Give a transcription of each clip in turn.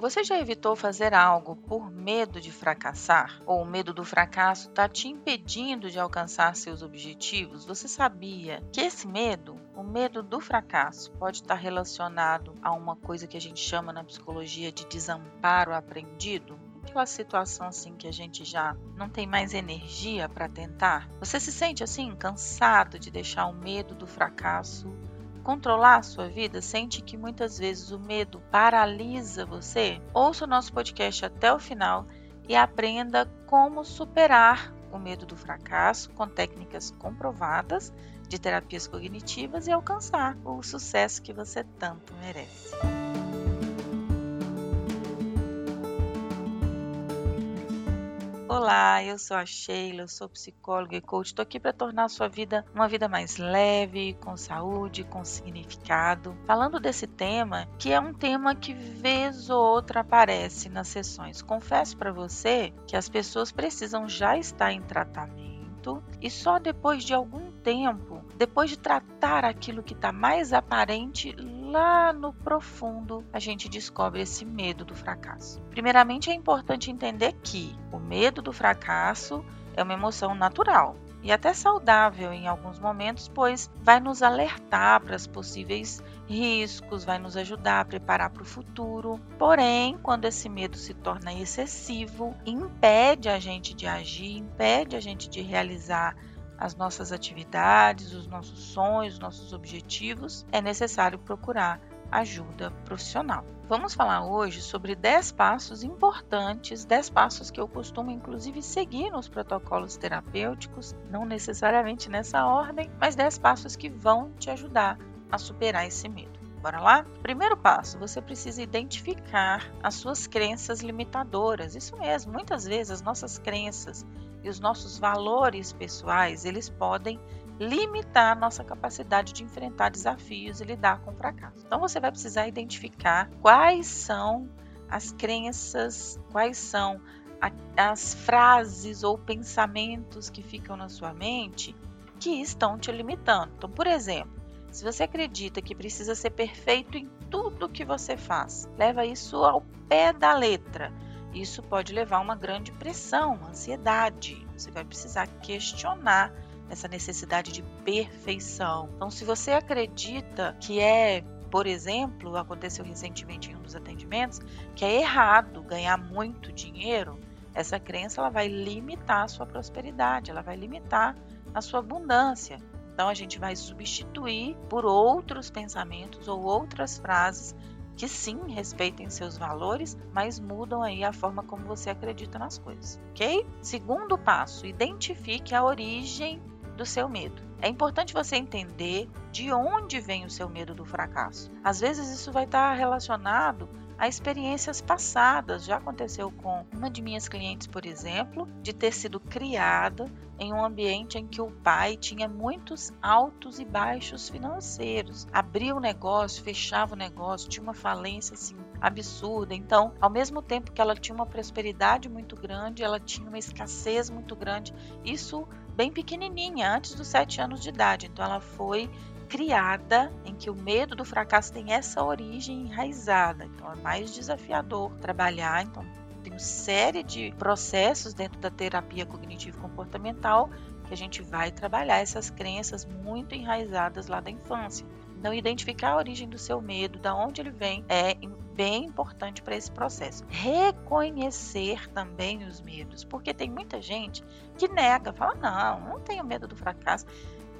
Você já evitou fazer algo por medo de fracassar? Ou o medo do fracasso está te impedindo de alcançar seus objetivos? Você sabia que esse medo, o medo do fracasso, pode estar relacionado a uma coisa que a gente chama na psicologia de desamparo aprendido? aquela situação assim que a gente já não tem mais energia para tentar? Você se sente assim cansado de deixar o medo do fracasso controlar a sua vida? Sente que muitas vezes o medo paralisa você? Ouça o nosso podcast até o final e aprenda como superar o medo do fracasso com técnicas comprovadas de terapias cognitivas e alcançar o sucesso que você tanto merece. Olá, eu sou a Sheila, sou psicóloga e coach. Estou aqui para tornar a sua vida uma vida mais leve, com saúde, com significado. Falando desse tema, que é um tema que vez ou outra aparece nas sessões. Confesso para você que as pessoas precisam já estar em tratamento e só depois de algum tempo, depois de tratar aquilo que está mais aparente, lá no profundo a gente descobre esse medo do fracasso. Primeiramente, é importante entender que o medo do fracasso é uma emoção natural e até saudável em alguns momentos, pois vai nos alertar para os possíveis riscos, vai nos ajudar a preparar para o futuro. Porém, quando esse medo se torna excessivo, impede a gente de agir, impede a gente de realizar as nossas atividades, os nossos sonhos, os nossos objetivos, é necessário procurar ajuda profissional. Vamos falar hoje sobre 10 passos importantes, 10 passos que eu costumo inclusive seguir nos protocolos terapêuticos, não necessariamente nessa ordem, mas 10 passos que vão te ajudar a superar esse medo. Bora lá? Primeiro passo, você precisa identificar as suas crenças limitadoras. Isso mesmo, muitas vezes as nossas crenças e os nossos valores pessoais, eles podem limitar a nossa capacidade de enfrentar desafios e lidar com fracasso. Então você vai precisar identificar quais são as crenças, quais são as frases ou pensamentos que ficam na sua mente que estão te limitando. Então, por exemplo, se você acredita que precisa ser perfeito em tudo que você faz, leva isso ao pé da letra isso pode levar a uma grande pressão, ansiedade. Você vai precisar questionar essa necessidade de perfeição. Então, se você acredita que é, por exemplo, aconteceu recentemente em um dos atendimentos, que é errado ganhar muito dinheiro, essa crença ela vai limitar a sua prosperidade, ela vai limitar a sua abundância. Então a gente vai substituir por outros pensamentos ou outras frases que sim respeitem seus valores, mas mudam aí a forma como você acredita nas coisas, ok? Segundo passo, identifique a origem do seu medo. É importante você entender de onde vem o seu medo do fracasso. Às vezes isso vai estar relacionado a experiências passadas. Já aconteceu com uma de minhas clientes, por exemplo, de ter sido criada em um ambiente em que o pai tinha muitos altos e baixos financeiros. Abria o negócio, fechava o negócio, tinha uma falência assim absurda. Então, ao mesmo tempo que ela tinha uma prosperidade muito grande, ela tinha uma escassez muito grande. Isso bem pequenininha, antes dos sete anos de idade. Então, ela foi criada em que o medo do fracasso tem essa origem enraizada. Então é mais desafiador trabalhar. Então tem uma série de processos dentro da terapia cognitivo comportamental que a gente vai trabalhar essas crenças muito enraizadas lá da infância. Então, identificar a origem do seu medo, da onde ele vem, é bem importante para esse processo. Reconhecer também os medos, porque tem muita gente que nega, fala: não, não tenho medo do fracasso.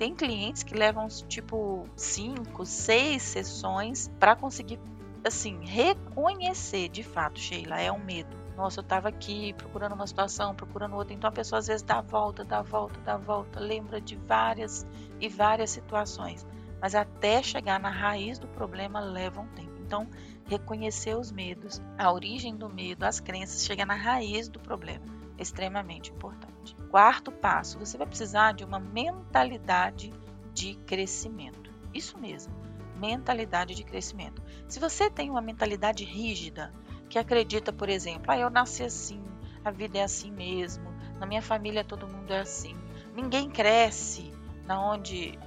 Tem clientes que levam tipo cinco, seis sessões para conseguir assim reconhecer de fato, Sheila, é um medo. Nossa, eu estava aqui procurando uma situação, procurando outra. Então a pessoa às vezes dá a volta, dá a volta, dá a volta, lembra de várias e várias situações. Mas até chegar na raiz do problema leva um tempo. Então, reconhecer os medos, a origem do medo, as crenças, chegar na raiz do problema, extremamente importante. Quarto passo, você vai precisar de uma mentalidade de crescimento. Isso mesmo, mentalidade de crescimento. Se você tem uma mentalidade rígida, que acredita, por exemplo, ah, eu nasci assim, a vida é assim mesmo, na minha família todo mundo é assim, ninguém cresce na onde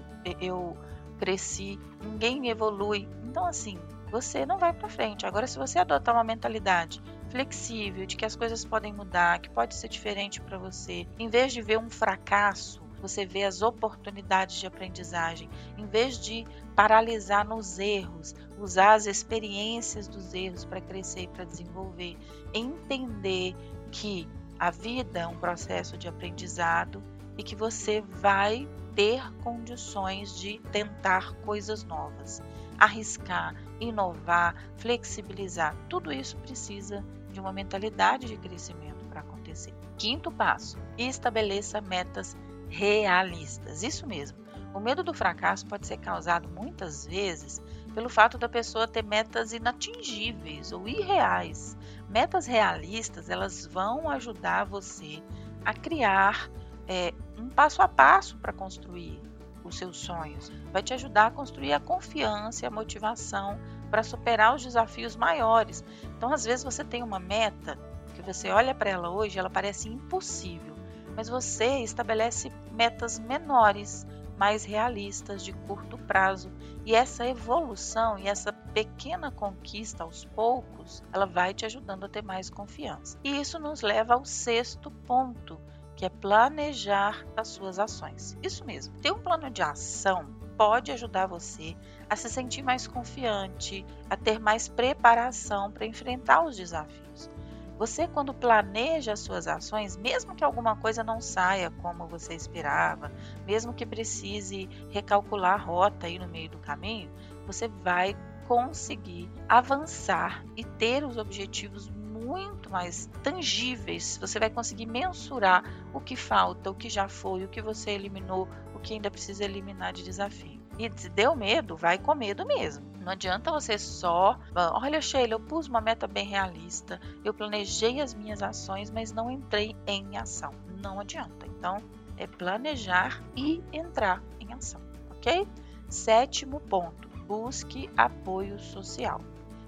eu cresci, ninguém evolui. Então, assim, você não vai para frente. Agora, se você adotar uma mentalidade flexível, de que as coisas podem mudar, que pode ser diferente para você, em vez de ver um fracasso, você vê as oportunidades de aprendizagem, em vez de paralisar nos erros, usar as experiências dos erros para crescer e para desenvolver, entender que a vida é um processo de aprendizado e que você vai ter condições de tentar coisas novas, arriscar, inovar, flexibilizar. Tudo isso precisa de uma mentalidade de crescimento para acontecer. Quinto passo: estabeleça metas realistas. Isso mesmo. O medo do fracasso pode ser causado muitas vezes pelo fato da pessoa ter metas inatingíveis ou irreais. Metas realistas, elas vão ajudar você a criar é, um passo a passo para construir os seus sonhos. Vai te ajudar a construir a confiança a motivação para superar os desafios maiores. Então, às vezes você tem uma meta que você olha para ela hoje, ela parece impossível, mas você estabelece metas menores, mais realistas, de curto prazo. E essa evolução e essa pequena conquista aos poucos, ela vai te ajudando a ter mais confiança. E isso nos leva ao sexto ponto, que é planejar as suas ações. Isso mesmo, ter um plano de ação pode ajudar você a se sentir mais confiante, a ter mais preparação para enfrentar os desafios. Você, quando planeja as suas ações, mesmo que alguma coisa não saia como você esperava, mesmo que precise recalcular a rota aí no meio do caminho, você vai conseguir avançar e ter os objetivos muito mais tangíveis. Você vai conseguir mensurar o que falta, o que já foi, o que você eliminou, que ainda precisa eliminar de desafio. E se deu medo, vai com medo mesmo. Não adianta você só, olha Sheila, eu pus uma meta bem realista, eu planejei as minhas ações, mas não entrei em ação. Não adianta. Então, é planejar e entrar em ação, ok? Sétimo ponto, busque apoio social.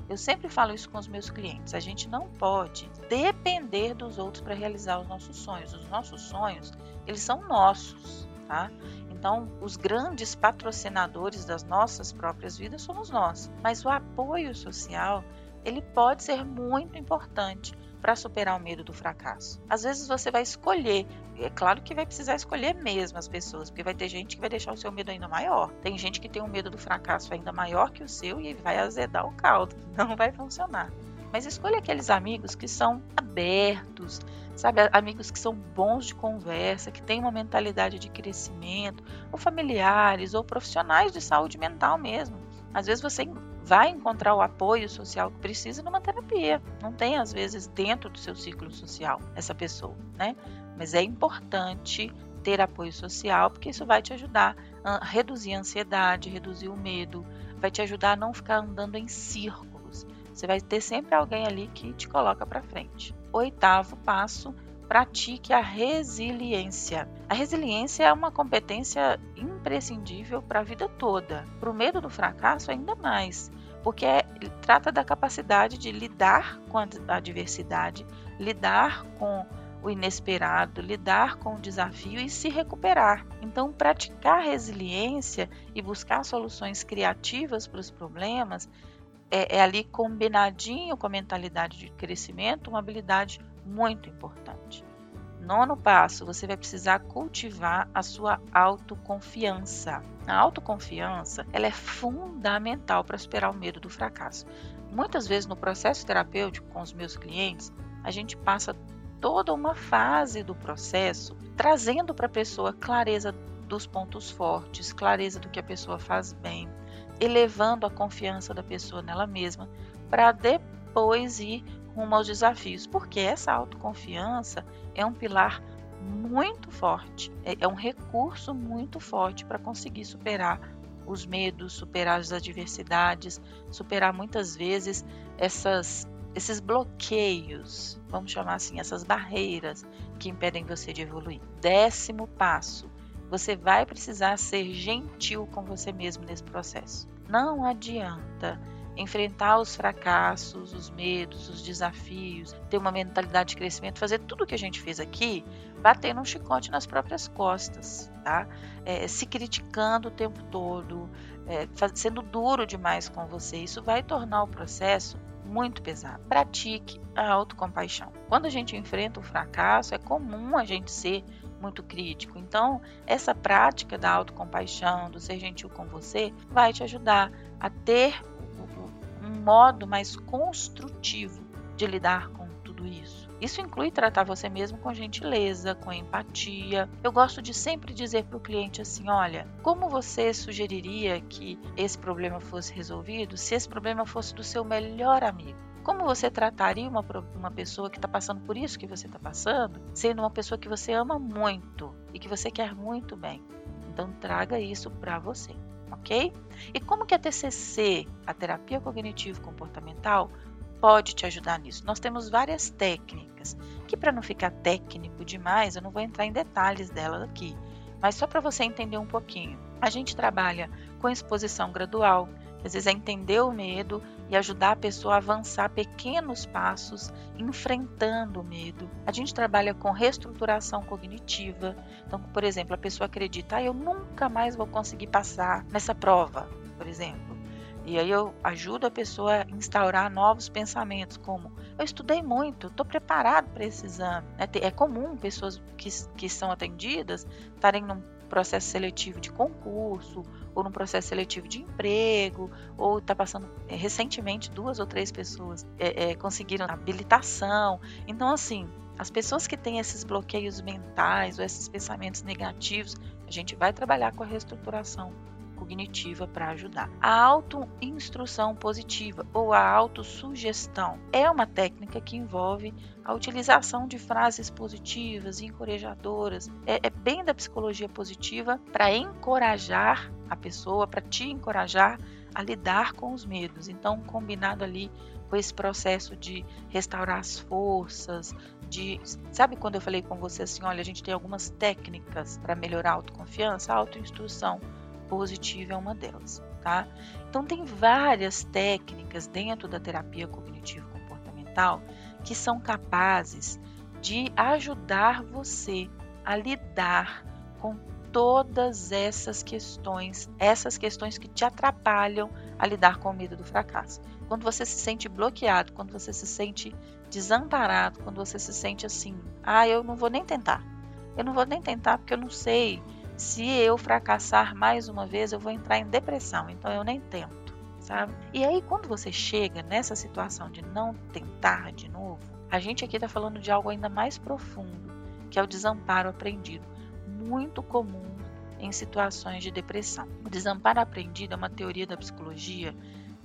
Eu sempre falo isso com os meus clientes. A gente não pode depender dos outros para realizar os nossos sonhos. Os nossos sonhos, eles são nossos, tá? Então, os grandes patrocinadores das nossas próprias vidas somos nós. Mas o apoio social, ele pode ser muito importante para superar o medo do fracasso. Às vezes você vai escolher, é claro que vai precisar escolher mesmo as pessoas, porque vai ter gente que vai deixar o seu medo ainda maior. Tem gente que tem um medo do fracasso ainda maior que o seu e vai azedar o caldo. Não vai funcionar. Mas escolha aqueles amigos que são abertos, sabe? Amigos que são bons de conversa, que têm uma mentalidade de crescimento, ou familiares, ou profissionais de saúde mental mesmo. Às vezes você vai encontrar o apoio social que precisa numa terapia. Não tem, às vezes, dentro do seu ciclo social essa pessoa, né? Mas é importante ter apoio social, porque isso vai te ajudar a reduzir a ansiedade, reduzir o medo, vai te ajudar a não ficar andando em círculos. Você vai ter sempre alguém ali que te coloca para frente. Oitavo passo, pratique a resiliência. A resiliência é uma competência imprescindível para a vida toda. Para o medo do fracasso, ainda mais porque trata da capacidade de lidar com a adversidade, lidar com o inesperado, lidar com o desafio e se recuperar. Então, praticar resiliência e buscar soluções criativas para os problemas é, é ali combinadinho com a mentalidade de crescimento, uma habilidade muito importante. Nono passo, você vai precisar cultivar a sua autoconfiança. A autoconfiança ela é fundamental para superar o medo do fracasso. Muitas vezes no processo terapêutico com os meus clientes, a gente passa toda uma fase do processo trazendo para a pessoa clareza dos pontos fortes, clareza do que a pessoa faz bem, elevando a confiança da pessoa nela mesma, para depois ir rumo aos desafios, porque essa autoconfiança é um pilar muito forte, é, é um recurso muito forte para conseguir superar os medos, superar as adversidades, superar muitas vezes essas, esses bloqueios, vamos chamar assim, essas barreiras que impedem você de evoluir. Décimo passo, você vai precisar ser gentil com você mesmo nesse processo. Não adianta enfrentar os fracassos, os medos, os desafios, ter uma mentalidade de crescimento, fazer tudo o que a gente fez aqui, batendo um chicote nas próprias costas, tá? É, se criticando o tempo todo, é, sendo duro demais com você. Isso vai tornar o processo muito pesado. Pratique a autocompaixão. Quando a gente enfrenta o fracasso, é comum a gente ser muito crítico. Então, essa prática da autocompaixão, do ser gentil com você, vai te ajudar a ter um modo mais construtivo de lidar com tudo isso. Isso inclui tratar você mesmo com gentileza, com empatia. Eu gosto de sempre dizer para o cliente assim: olha, como você sugeriria que esse problema fosse resolvido se esse problema fosse do seu melhor amigo? Como você trataria uma, uma pessoa que está passando por isso que você está passando, sendo uma pessoa que você ama muito e que você quer muito bem? Então traga isso para você, ok? E como que a TCC, a terapia cognitivo comportamental, pode te ajudar nisso? Nós temos várias técnicas, que para não ficar técnico demais, eu não vou entrar em detalhes delas aqui, mas só para você entender um pouquinho. A gente trabalha com exposição gradual, às vezes é entender o medo e ajudar a pessoa a avançar pequenos passos, enfrentando o medo. A gente trabalha com reestruturação cognitiva. Então, por exemplo, a pessoa acredita, ah, eu nunca mais vou conseguir passar nessa prova, por exemplo. E aí eu ajudo a pessoa a instaurar novos pensamentos, como eu estudei muito, estou preparado para esse exame. É, é comum pessoas que, que são atendidas estarem num processo seletivo de concurso ou num processo seletivo de emprego, ou está passando é, recentemente duas ou três pessoas é, é, conseguiram habilitação. Então, assim, as pessoas que têm esses bloqueios mentais ou esses pensamentos negativos, a gente vai trabalhar com a reestruturação cognitiva para ajudar. A autoinstrução positiva ou a autossugestão é uma técnica que envolve a utilização de frases positivas e encorajadoras. É, é bem da psicologia positiva para encorajar a pessoa, para te encorajar a lidar com os medos. Então, combinado ali com esse processo de restaurar as forças, de sabe quando eu falei com você assim, olha, a gente tem algumas técnicas para melhorar a autoconfiança, a autoinstrução positiva é uma delas, tá? Então tem várias técnicas dentro da terapia cognitivo comportamental que são capazes de ajudar você a lidar com todas essas questões, essas questões que te atrapalham a lidar com o medo do fracasso. Quando você se sente bloqueado, quando você se sente desamparado, quando você se sente assim, ah, eu não vou nem tentar. Eu não vou nem tentar porque eu não sei se eu fracassar mais uma vez, eu vou entrar em depressão, então eu nem tento, sabe? E aí, quando você chega nessa situação de não tentar de novo, a gente aqui está falando de algo ainda mais profundo, que é o desamparo aprendido, muito comum em situações de depressão. O desamparo aprendido é uma teoria da psicologia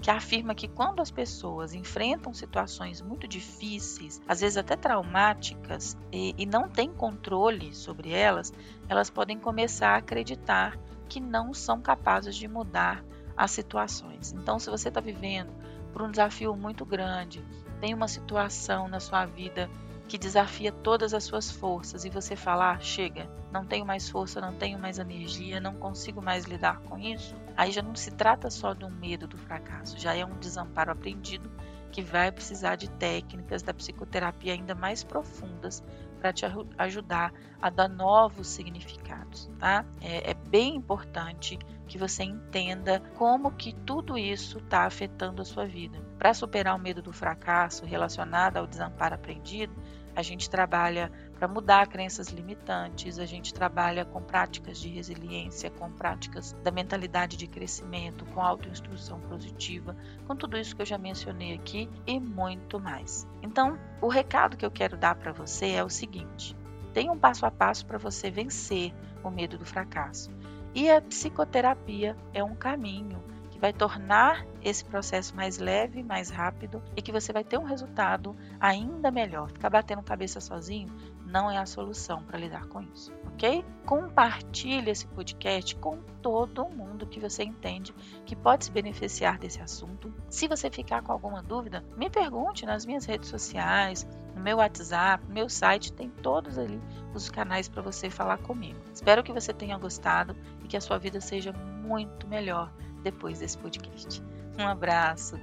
que afirma que quando as pessoas enfrentam situações muito difíceis, às vezes até traumáticas, e, e não têm controle sobre elas, elas podem começar a acreditar que não são capazes de mudar as situações. Então, se você está vivendo por um desafio muito grande, tem uma situação na sua vida que desafia todas as suas forças e você falar, ah, chega, não tenho mais força, não tenho mais energia, não consigo mais lidar com isso, aí já não se trata só de um medo do fracasso, já é um desamparo aprendido que vai precisar de técnicas da psicoterapia ainda mais profundas para te ajudar a dar novos significados, tá? É, é bem importante que você entenda como que tudo isso está afetando a sua vida. Para superar o medo do fracasso relacionado ao desamparo aprendido, a gente trabalha para mudar crenças limitantes, a gente trabalha com práticas de resiliência, com práticas da mentalidade de crescimento, com autoinstrução positiva, com tudo isso que eu já mencionei aqui e muito mais. Então, o recado que eu quero dar para você é o seguinte: tem um passo a passo para você vencer o medo do fracasso. E a psicoterapia é um caminho vai tornar esse processo mais leve, mais rápido e que você vai ter um resultado ainda melhor. Ficar batendo cabeça sozinho não é a solução para lidar com isso, ok? Compartilhe esse podcast com todo mundo que você entende que pode se beneficiar desse assunto. Se você ficar com alguma dúvida, me pergunte nas minhas redes sociais, no meu WhatsApp, no meu site, tem todos ali os canais para você falar comigo. Espero que você tenha gostado e que a sua vida seja muito melhor depois desse podcast. Um abraço.